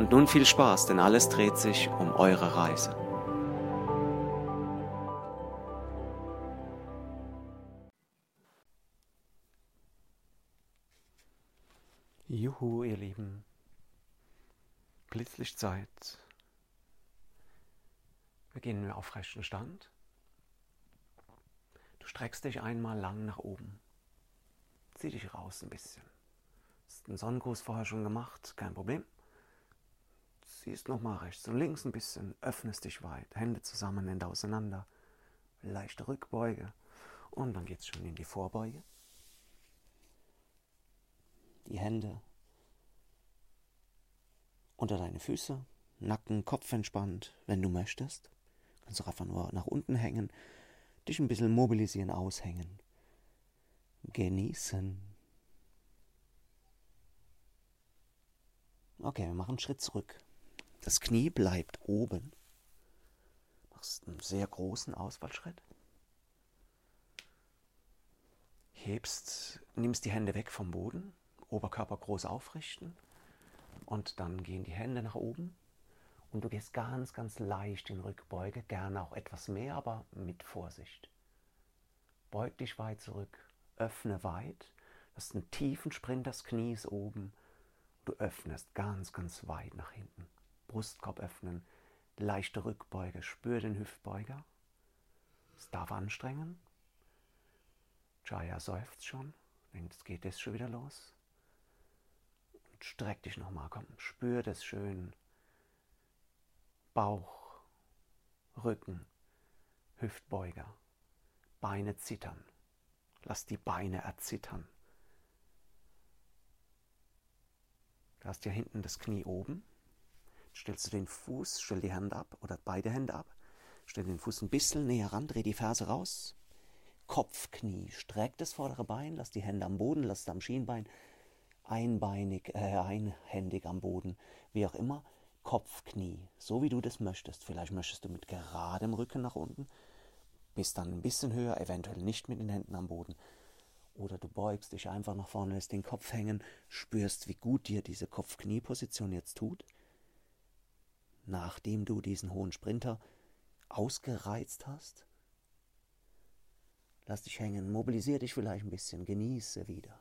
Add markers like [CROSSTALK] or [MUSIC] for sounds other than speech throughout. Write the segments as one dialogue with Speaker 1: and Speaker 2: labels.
Speaker 1: Und nun viel Spaß, denn alles dreht sich um eure Reise. Juhu, ihr Lieben. Blitzlichtzeit. Wir auf rechten Stand. Du streckst dich einmal lang nach oben. Zieh dich raus ein bisschen. Hast einen Sonnengruß vorher schon gemacht, kein Problem. Ziehst nochmal rechts und links ein bisschen, öffnest dich weit, Hände zusammen, Hände auseinander, leichte Rückbeuge und dann geht es schon in die Vorbeuge. Die Hände unter deine Füße, Nacken, Kopf entspannt, wenn du möchtest. Kannst auch einfach nur nach unten hängen, dich ein bisschen mobilisieren, aushängen. Genießen. Okay, wir machen einen Schritt zurück. Das Knie bleibt oben. Machst einen sehr großen Ausfallschritt. Hebst, nimmst die Hände weg vom Boden, Oberkörper groß aufrichten und dann gehen die Hände nach oben und du gehst ganz, ganz leicht in Rückbeuge, gerne auch etwas mehr, aber mit Vorsicht. Beug dich weit zurück, öffne weit, hast einen tiefen Sprint, das Knie ist oben. Du öffnest ganz, ganz weit nach hinten. Brustkorb öffnen, leichte Rückbeuge, spür den Hüftbeuger. Es darf anstrengen. Jaya seufzt schon, denkt, es geht jetzt schon wieder los streck dich nochmal, komm, spür das schön. Bauch, Rücken, Hüftbeuger, Beine zittern. Lass die Beine erzittern. Du hast ja hinten das Knie oben. Stellst du den Fuß, stell die Hände ab oder beide Hände ab. Stell den Fuß ein bisschen näher ran, dreh die Ferse raus. Kopf, Knie, streck das vordere Bein, lass die Hände am Boden, lass es am Schienbein einbeinig, äh, einhändig am Boden, wie auch immer, Kopf, Knie, so wie du das möchtest. Vielleicht möchtest du mit geradem Rücken nach unten, bist dann ein bisschen höher, eventuell nicht mit den Händen am Boden. Oder du beugst dich einfach nach vorne, lässt den Kopf hängen, spürst, wie gut dir diese Kopf-Knie-Position jetzt tut. Nachdem du diesen hohen Sprinter ausgereizt hast, lass dich hängen, mobilisier dich vielleicht ein bisschen, genieße wieder.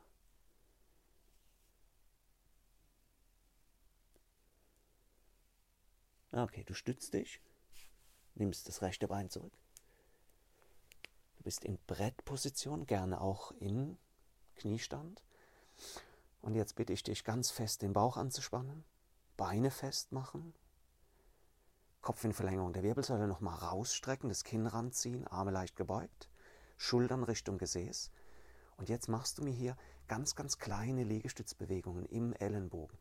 Speaker 1: Okay, du stützt dich, nimmst das rechte Bein zurück. Du bist in Brettposition, gerne auch in Kniestand. Und jetzt bitte ich dich ganz fest den Bauch anzuspannen, Beine festmachen, Kopf in Verlängerung der Wirbelsäule nochmal rausstrecken, das Kinn ranziehen, Arme leicht gebeugt, Schultern Richtung Gesäß. Und jetzt machst du mir hier ganz, ganz kleine Liegestützbewegungen im Ellenbogen.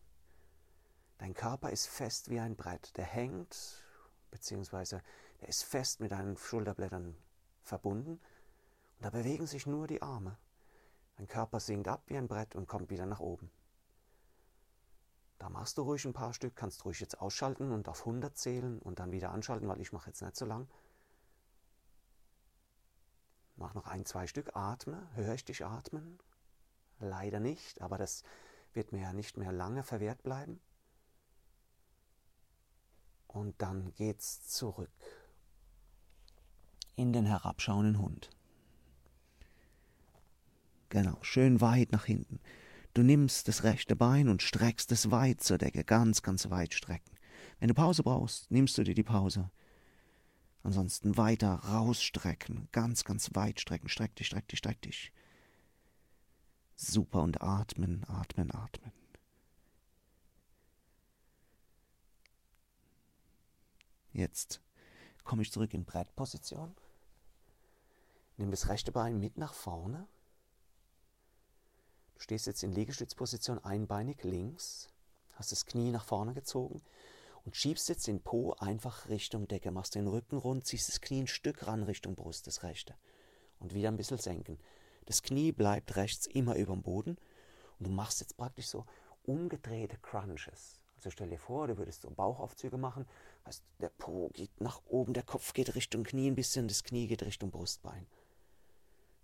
Speaker 1: Dein Körper ist fest wie ein Brett. Der hängt, beziehungsweise der ist fest mit deinen Schulterblättern verbunden. Und da bewegen sich nur die Arme. Dein Körper sinkt ab wie ein Brett und kommt wieder nach oben. Da machst du ruhig ein paar Stück, kannst ruhig jetzt ausschalten und auf 100 zählen und dann wieder anschalten, weil ich mache jetzt nicht so lang. Mach noch ein, zwei Stück, atme. Höre ich dich atmen? Leider nicht, aber das wird mir ja nicht mehr lange verwehrt bleiben. Und dann geht's zurück in den herabschauenden Hund. Genau, schön weit nach hinten. Du nimmst das rechte Bein und streckst es weit zur Decke, ganz, ganz weit strecken. Wenn du Pause brauchst, nimmst du dir die Pause. Ansonsten weiter rausstrecken, ganz, ganz weit strecken. Streck dich, streck dich, streck dich. Super und atmen, atmen, atmen. Jetzt komme ich zurück in Brettposition. Nimm das rechte Bein mit nach vorne. Stehst jetzt in Liegestützposition einbeinig links, hast das Knie nach vorne gezogen und schiebst jetzt den Po einfach Richtung Decke, machst den Rücken rund, ziehst das Knie ein Stück ran Richtung Brust, das rechte. Und wieder ein bisschen senken. Das Knie bleibt rechts immer über dem Boden und du machst jetzt praktisch so umgedrehte Crunches. Also stell dir vor, du würdest so Bauchaufzüge machen, heißt, der Po geht nach oben, der Kopf geht Richtung Knie ein bisschen, das Knie geht Richtung Brustbein.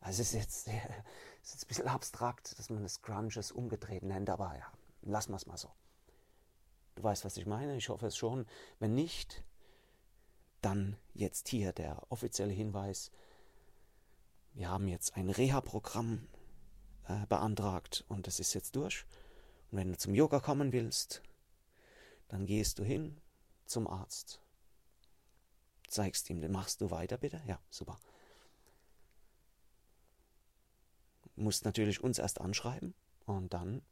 Speaker 1: Also es ist jetzt, es ist jetzt ein bisschen abstrakt, dass man das Crunches umgedreht nennt, aber ja, lassen wir es mal so. Du weißt, was ich meine? Ich hoffe es schon. Wenn nicht, dann jetzt hier der offizielle Hinweis. Wir haben jetzt ein Reha-Programm äh, beantragt und das ist jetzt durch. Und wenn du zum Yoga kommen willst, dann gehst du hin zum Arzt. Zeigst ihm, machst du weiter bitte? Ja, super. Musst natürlich uns erst anschreiben und dann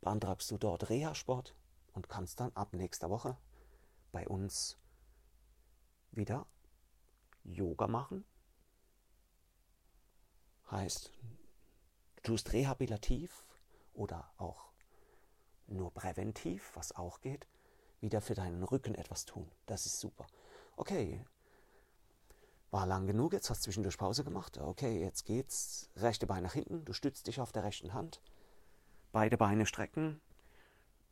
Speaker 1: beantragst du dort Reha-Sport und kannst dann ab nächster Woche bei uns wieder Yoga machen. Heißt, du tust rehabilitativ oder auch nur präventiv, was auch geht, wieder für deinen Rücken etwas tun. Das ist super. Okay, war lang genug, jetzt hast du zwischendurch Pause gemacht. Okay, jetzt geht's. Rechte Bein nach hinten, du stützt dich auf der rechten Hand. Beide Beine strecken.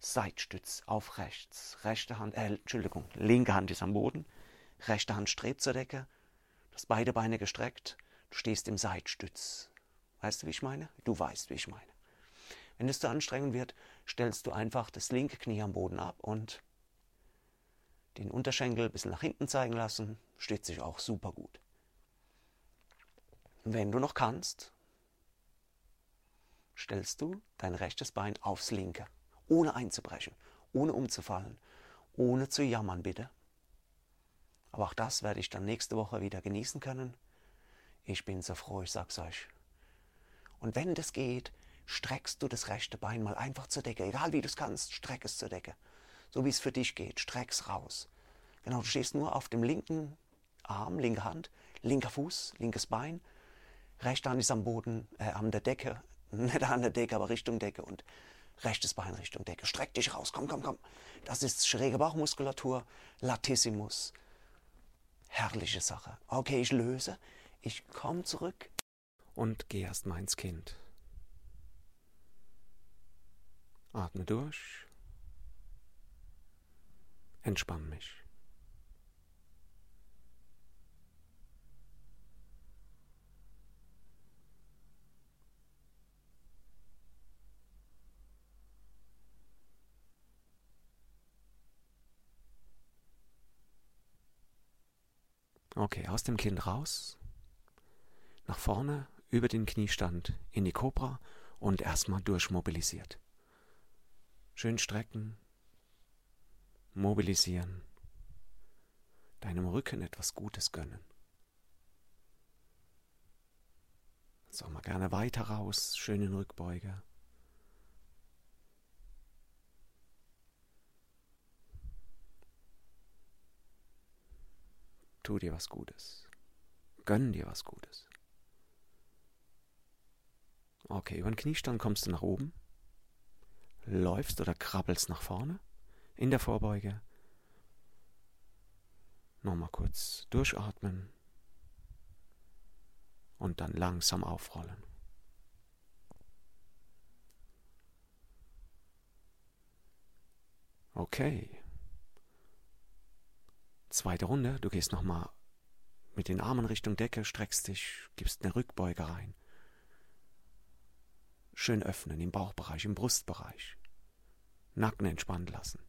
Speaker 1: Seitstütz auf rechts. Rechte Hand, äh, Entschuldigung, linke Hand ist am Boden. Rechte Hand strebt zur Decke. Du hast beide Beine gestreckt. Du stehst im Seitstütz. Weißt du, wie ich meine? Du weißt, wie ich meine. Wenn es zu anstrengend wird, stellst du einfach das linke Knie am Boden ab und den Unterschenkel ein bisschen nach hinten zeigen lassen. Steht sich auch super gut. Wenn du noch kannst, stellst du dein rechtes Bein aufs linke, ohne einzubrechen, ohne umzufallen, ohne zu jammern, bitte. Aber auch das werde ich dann nächste Woche wieder genießen können. Ich bin so froh, ich sag's euch. Und wenn das geht, streckst du das rechte Bein mal einfach zur Decke. Egal wie du es kannst, streck es zur Decke. So wie es für dich geht, streck's raus. Genau, du stehst nur auf dem linken Arm, linke Hand, linker Fuß, linkes Bein. Rechte Hand ist am Boden, äh, an der Decke, [LAUGHS] nicht an der Decke, aber Richtung Decke und rechtes Bein Richtung Decke. Streck dich raus, komm, komm, komm. Das ist schräge Bauchmuskulatur, Latissimus. Herrliche Sache. Okay, ich löse. Ich komme zurück. Und geh erst mal ins Kind. Atme durch. Entspann mich. Okay, aus dem Kind raus, nach vorne, über den Kniestand, in die Cobra und erstmal durchmobilisiert. Schön strecken, mobilisieren, deinem Rücken etwas Gutes gönnen. So, mal gerne weiter raus, schön in Rückbeuge. Tu dir was Gutes. Gönn dir was Gutes. Okay, über den Kniestand kommst du nach oben, läufst oder krabbelst nach vorne in der Vorbeuge. Nochmal kurz durchatmen und dann langsam aufrollen. Okay. Zweite Runde, du gehst nochmal mit den Armen Richtung Decke, streckst dich, gibst eine Rückbeuge rein. Schön öffnen im Bauchbereich, im Brustbereich. Nacken entspannt lassen.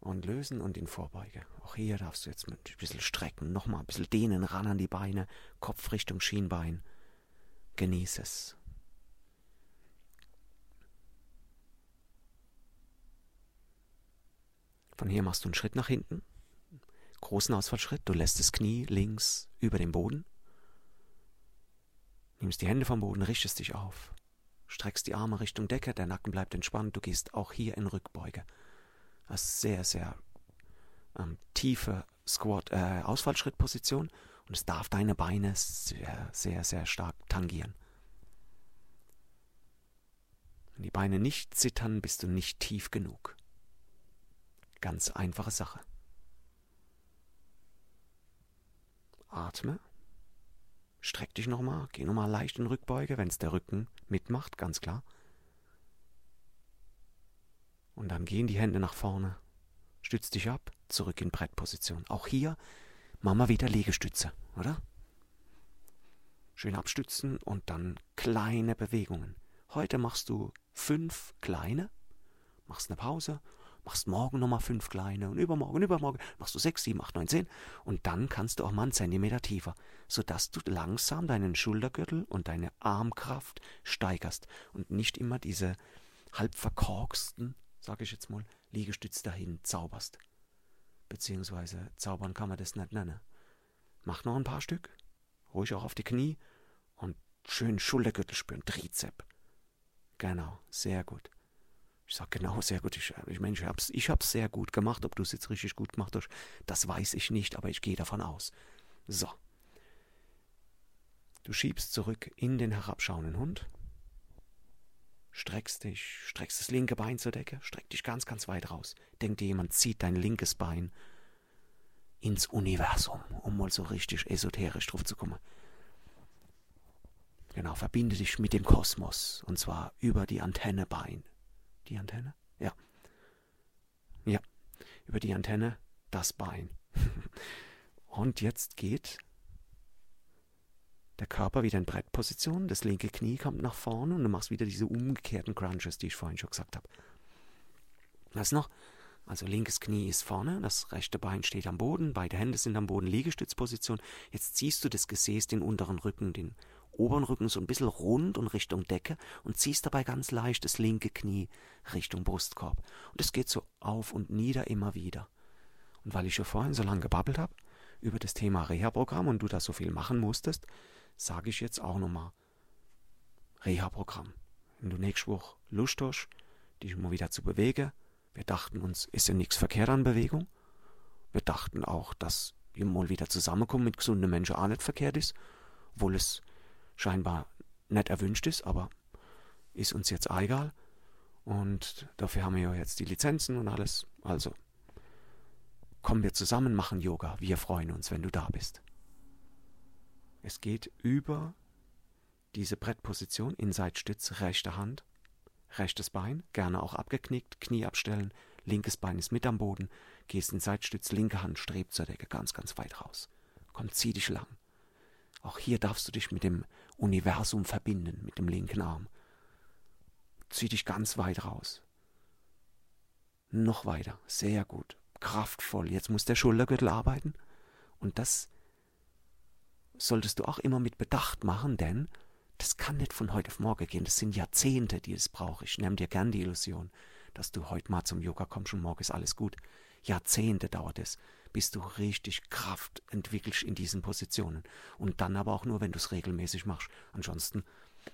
Speaker 1: Und lösen und in Vorbeuge. Auch hier darfst du jetzt ein bisschen strecken, nochmal ein bisschen dehnen, ran an die Beine, Kopf Richtung Schienbein. Genieß es. Von hier machst du einen Schritt nach hinten, großen Ausfallschritt, du lässt das Knie links über den Boden, nimmst die Hände vom Boden, richtest dich auf, streckst die Arme Richtung Decke, der Nacken bleibt entspannt, du gehst auch hier in Rückbeuge. Das sehr, sehr ähm, tiefe Squat, äh, Ausfallschrittposition und es darf deine Beine sehr, sehr, sehr stark tangieren. Wenn die Beine nicht zittern, bist du nicht tief genug. Ganz einfache Sache. Atme. Streck dich nochmal. Geh nochmal leicht in Rückbeuge, wenn es der Rücken mitmacht, ganz klar. Und dann gehen die Hände nach vorne. Stütz dich ab, zurück in Brettposition. Auch hier Mama wieder Liegestütze, oder? Schön abstützen und dann kleine Bewegungen. Heute machst du fünf kleine, machst eine Pause, machst morgen nochmal fünf kleine und übermorgen übermorgen machst du sechs, sieben, acht, neun, zehn und dann kannst du auch mal einen Zentimeter tiefer, sodass du langsam deinen Schultergürtel und deine Armkraft steigerst und nicht immer diese halb verkorksten sage ich jetzt mal, Liegestütz dahin zauberst. Beziehungsweise zaubern kann man das nicht nennen. Mach noch ein paar Stück, ruhig auch auf die Knie und schön Schultergürtel spüren, Trizep. Genau, sehr gut. Ich sag genau, sehr gut. Ich, ich meine, ich hab's, ich hab's sehr gut gemacht. Ob du es jetzt richtig gut gemacht hast, das weiß ich nicht, aber ich gehe davon aus. So. Du schiebst zurück in den herabschauenden Hund streckst dich, streckst das linke Bein zur Decke, streck dich ganz, ganz weit raus. Denk dir, jemand zieht dein linkes Bein ins Universum, um mal so richtig esoterisch drauf zu kommen. Genau, verbinde dich mit dem Kosmos und zwar über die Antenne Bein. Die Antenne? Ja. Ja, über die Antenne das Bein. [LAUGHS] und jetzt geht der Körper wieder in Brettposition, das linke Knie kommt nach vorne und du machst wieder diese umgekehrten Crunches, die ich vorhin schon gesagt habe. Was noch? Also linkes Knie ist vorne, das rechte Bein steht am Boden, beide Hände sind am Boden, Liegestützposition. Jetzt ziehst du das Gesäß, den unteren Rücken, den oberen Rücken so ein bisschen rund und Richtung Decke und ziehst dabei ganz leicht das linke Knie Richtung Brustkorb. Und es geht so auf und nieder immer wieder. Und weil ich schon vorhin so lange gebabbelt habe über das Thema Reha-Programm und du da so viel machen musstest, sage ich jetzt auch nochmal. Reha-Programm. Wenn du nächste Woche Lust hast, dich mal wieder zu bewegen, wir dachten uns, ist ja nichts verkehrt an Bewegung. Wir dachten auch, dass wir mal wieder zusammenkommen mit gesunden Menschen auch nicht verkehrt ist, obwohl es scheinbar nicht erwünscht ist, aber ist uns jetzt auch egal. Und dafür haben wir ja jetzt die Lizenzen und alles. Also kommen wir zusammen, machen Yoga. Wir freuen uns, wenn du da bist. Es geht über diese Brettposition in Seitstütz, rechte Hand, rechtes Bein, gerne auch abgeknickt, Knie abstellen, linkes Bein ist mit am Boden, gehst in Seitstütz, linke Hand strebt zur Decke, ganz, ganz weit raus. Komm, zieh dich lang. Auch hier darfst du dich mit dem Universum verbinden, mit dem linken Arm. Zieh dich ganz weit raus. Noch weiter, sehr gut, kraftvoll. Jetzt muss der Schultergürtel arbeiten. Und das solltest du auch immer mit Bedacht machen, denn das kann nicht von heute auf morgen gehen. Das sind Jahrzehnte, die es braucht. Ich nehme dir gern die Illusion, dass du heute mal zum Yoga kommst und morgen ist alles gut. Jahrzehnte dauert es, bis du richtig Kraft entwickelst in diesen Positionen. Und dann aber auch nur, wenn du es regelmäßig machst. Ansonsten,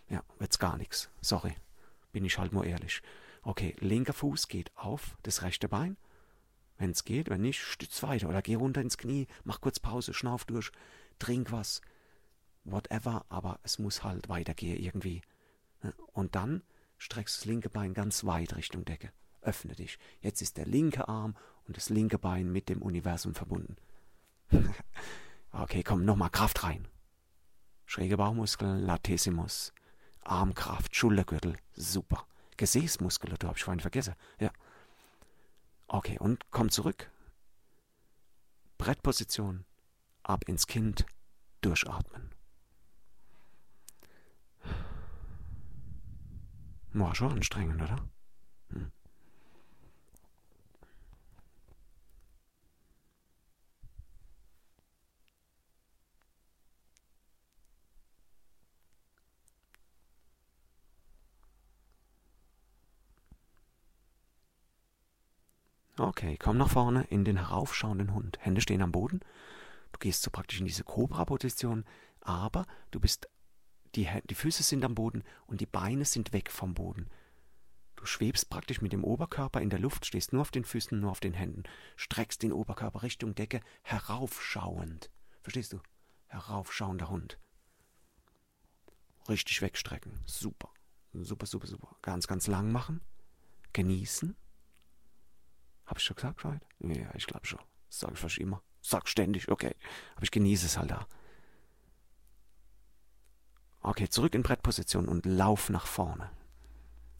Speaker 1: ja, wird's gar nichts. Sorry, bin ich halt nur ehrlich. Okay, linker Fuß geht auf das rechte Bein. Wenn es geht, wenn nicht, stütz weiter oder geh runter ins Knie, mach kurz Pause, schnauf durch, trink was, whatever, aber es muss halt weitergehen irgendwie. Und dann streckst das linke Bein ganz weit Richtung Decke. Öffne dich. Jetzt ist der linke Arm und das linke Bein mit dem Universum verbunden. [LAUGHS] okay, komm, nochmal Kraft rein. Schräge Bauchmuskeln, Latissimus, Armkraft, Schultergürtel, super. Gesäßmuskulatur habe ich vorhin vergessen. Ja. Okay, und komm zurück. Brettposition, ab ins Kind, durchatmen. War schon anstrengend, oder? Hm. Okay, komm nach vorne in den heraufschauenden Hund. Hände stehen am Boden Du gehst so praktisch in diese Cobra-Position, aber du bist, die, die Füße sind am Boden und die Beine sind weg vom Boden. Du schwebst praktisch mit dem Oberkörper in der Luft, stehst nur auf den Füßen, nur auf den Händen, streckst den Oberkörper Richtung Decke, heraufschauend. Verstehst du? Heraufschauender Hund. Richtig wegstrecken. Super. super, super, super. Ganz, ganz lang machen. Genießen. Habe ich schon gesagt heute? Ja, ich glaube schon. Das sage ich fast immer. Sag ständig, okay. Aber ich genieße es halt da. Okay, zurück in Brettposition und lauf nach vorne.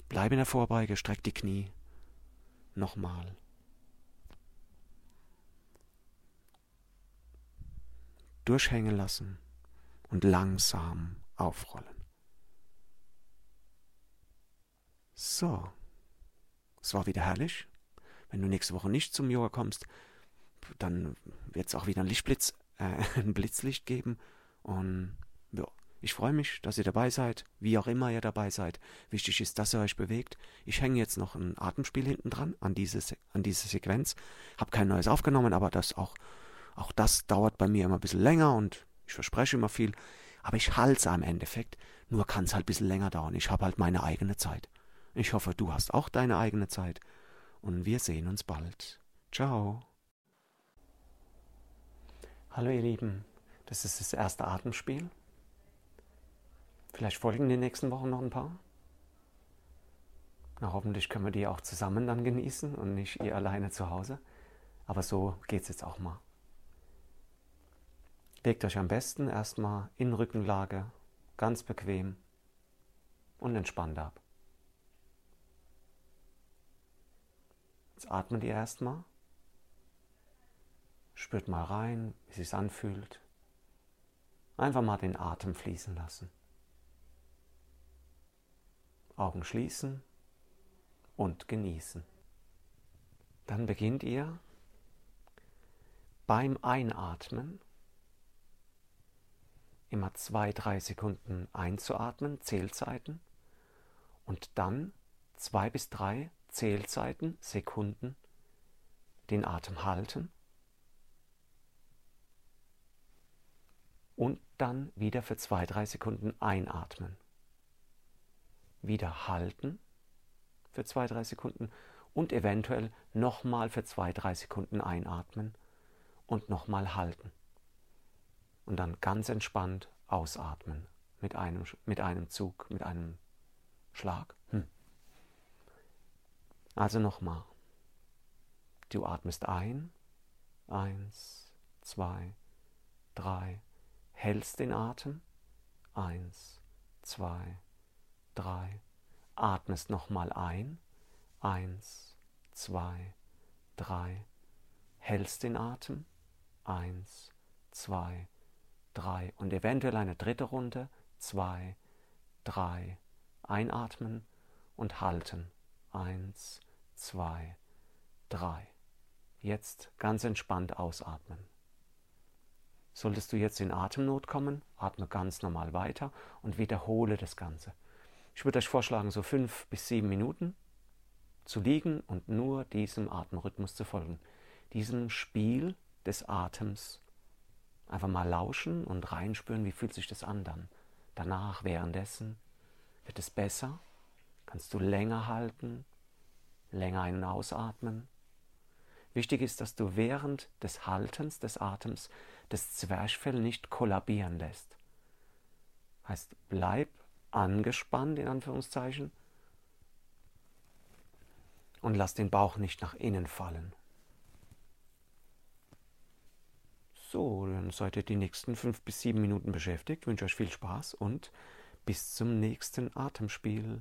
Speaker 1: Bleib in der Vorbeige, streck die Knie. Nochmal. Durchhängen lassen und langsam aufrollen. So. Es war wieder herrlich. Wenn du nächste Woche nicht zum Yoga kommst, dann wird es auch wieder ein Lichtblitz, äh, [LAUGHS] ein Blitzlicht geben. Und ja, ich freue mich, dass ihr dabei seid, wie auch immer ihr dabei seid. Wichtig ist, dass ihr euch bewegt. Ich hänge jetzt noch ein Atemspiel hinten dran an diese, an diese Sequenz. Hab kein neues aufgenommen, aber das auch, auch das dauert bei mir immer ein bisschen länger und ich verspreche immer viel. Aber ich halte es am Endeffekt. Nur kann es halt ein bisschen länger dauern. Ich habe halt meine eigene Zeit. Ich hoffe, du hast auch deine eigene Zeit. Und wir sehen uns bald. Ciao. Hallo ihr Lieben, das ist das erste Atemspiel. Vielleicht folgen in den nächsten Wochen noch ein paar. Na, hoffentlich können wir die auch zusammen dann genießen und nicht ihr alleine zu Hause. Aber so geht es jetzt auch mal. Legt euch am besten erstmal in Rückenlage, ganz bequem und entspannt ab. Jetzt atmet ihr erstmal. Spürt mal rein, wie es sich anfühlt. Einfach mal den Atem fließen lassen. Augen schließen und genießen. Dann beginnt ihr beim Einatmen immer zwei, drei Sekunden einzuatmen, Zählzeiten, und dann zwei bis drei Zählzeiten, Sekunden, den Atem halten und dann wieder für zwei, drei Sekunden einatmen wieder halten für zwei, drei Sekunden und eventuell nochmal für zwei, drei Sekunden einatmen und nochmal halten. Und dann ganz entspannt ausatmen mit einem, mit einem Zug, mit einem Schlag. Also nochmal. Du atmest ein. Eins, zwei, drei. Hältst den Atem. Eins, zwei, drei. Atmest nochmal ein. Eins, zwei, drei. Hältst den Atem. Eins, zwei, drei. Und eventuell eine dritte Runde. Zwei, drei. Einatmen und halten. Eins, zwei, drei. Jetzt ganz entspannt ausatmen. Solltest du jetzt in Atemnot kommen, atme ganz normal weiter und wiederhole das Ganze. Ich würde euch vorschlagen, so fünf bis sieben Minuten zu liegen und nur diesem Atemrhythmus zu folgen. Diesem Spiel des Atems. Einfach mal lauschen und reinspüren, wie fühlt sich das an dann. Danach, währenddessen, wird es besser. Kannst du länger halten, länger ein- und ausatmen. Wichtig ist, dass du während des Haltens des Atems das Zwerchfell nicht kollabieren lässt. Heißt, bleib angespannt, in Anführungszeichen, und lass den Bauch nicht nach innen fallen. So, dann seid ihr die nächsten fünf bis sieben Minuten beschäftigt. Ich wünsche euch viel Spaß und bis zum nächsten Atemspiel.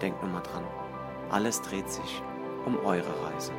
Speaker 1: Denkt nochmal dran, alles dreht sich um eure Reise.